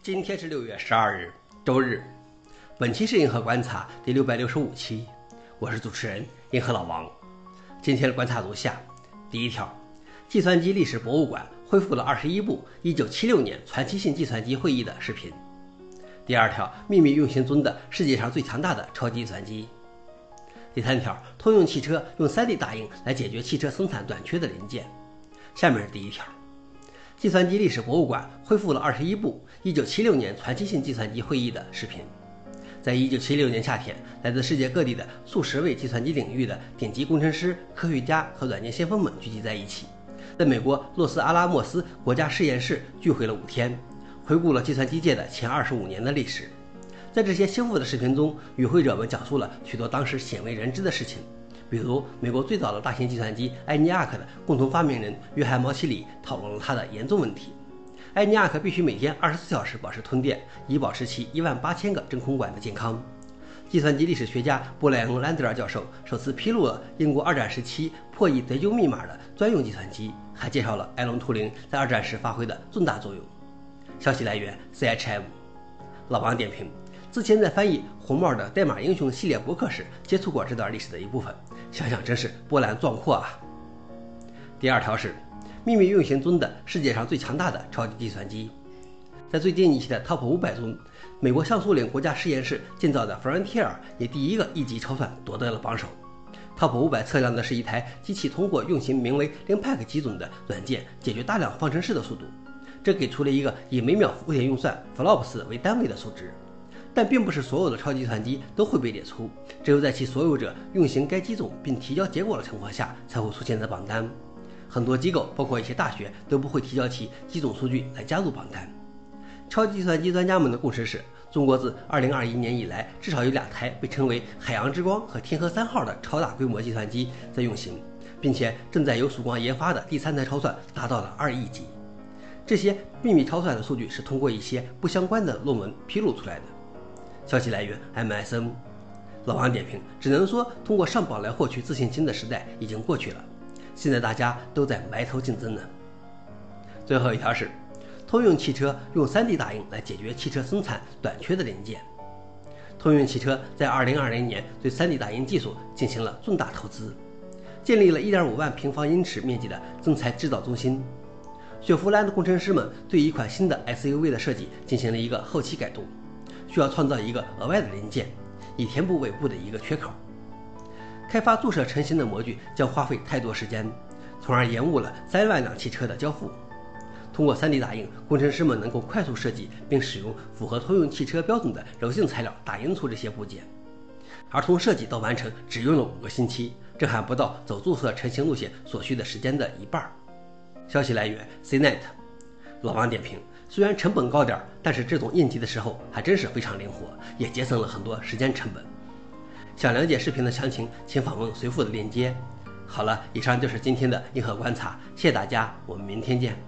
今天是六月十二日，周日。本期是银河观察第六百六十五期，我是主持人银河老王。今天的观察如下：第一条，计算机历史博物馆恢复了二十一部一九七六年传奇性计算机会议的视频。第二条，秘密运行中的世界上最强大的超级计算机。第三条，通用汽车用 3D 打印来解决汽车生产短缺的零件。下面是第一条。计算机历史博物馆恢复了二十一部1976年传奇性计算机会议的视频。在一九七六年夏天，来自世界各地的数十位计算机领域的顶级工程师、科学家和软件先锋们聚集在一起，在美国洛斯阿拉莫斯国家实验室聚会了五天，回顾了计算机界的前二十五年的历史。在这些修复的视频中，与会者们讲述了许多当时鲜为人知的事情。比如，美国最早的大型计算机埃尼亚克的共同发明人约翰毛奇里讨论了他的严重问题：埃尼亚克必须每天二十四小时保持通电，以保持其一万八千个真空管的健康。计算机历史学家布莱恩·兰德尔教授首次披露了英国二战时期破译德州密码的专用计算机，还介绍了艾伦·图灵在二战时发挥的重大作用。消息来源：CHM。老王点评。之前在翻译红帽的代码英雄系列博客时接触过这段历史的一部分，想想真是波澜壮阔啊。第二条是秘密运行中的世界上最强大的超级计算机，在最近一期的 Top 五百中，美国橡树岭国家实验室建造的 Frontier 也第一个一级超算夺得了榜首。Top 五百测量的是一台机器通过运行名为 Linpack 机种的软件解决大量方程式的速度，这给出了一个以每秒浮点运算 flops 为单位的数值。但并不是所有的超级计算机都会被列出，只有在其所有者运行该机种并提交结果的情况下，才会出现在榜单。很多机构，包括一些大学，都不会提交其机种数据来加入榜单。超级计算机专家们的共识是，中国自2021年以来，至少有两台被称为“海洋之光”和“天河三号”的超大规模计算机在运行，并且正在由曙光研发的第三台超算达到了二亿级。这些秘密超算的数据是通过一些不相关的论文披露出来的。消息来源：MSN。老王点评：只能说，通过上榜来获取自信心的时代已经过去了，现在大家都在埋头竞争呢。最后一条是，通用汽车用 3D 打印来解决汽车生产短缺的零件。通用汽车在2020年对 3D 打印技术进行了重大投资，建立了1.5万平方英尺面积的增材制造中心。雪佛兰的工程师们对一款新的 SUV 的设计进行了一个后期改动。需要创造一个额外的零件，以填补尾部的一个缺口。开发注射成型的模具将花费太多时间，从而延误了三万辆汽车的交付。通过 3D 打印，工程师们能够快速设计并使用符合通用汽车标准的柔性材料打印出这些部件，而从设计到完成只用了五个星期，这还不到走注册成型路线所需的时间的一半。消息来源：CNET。老王点评。虽然成本高点儿，但是这种应急的时候还真是非常灵活，也节省了很多时间成本。想了解视频的详情，请访问随附的链接。好了，以上就是今天的硬核观察，谢谢大家，我们明天见。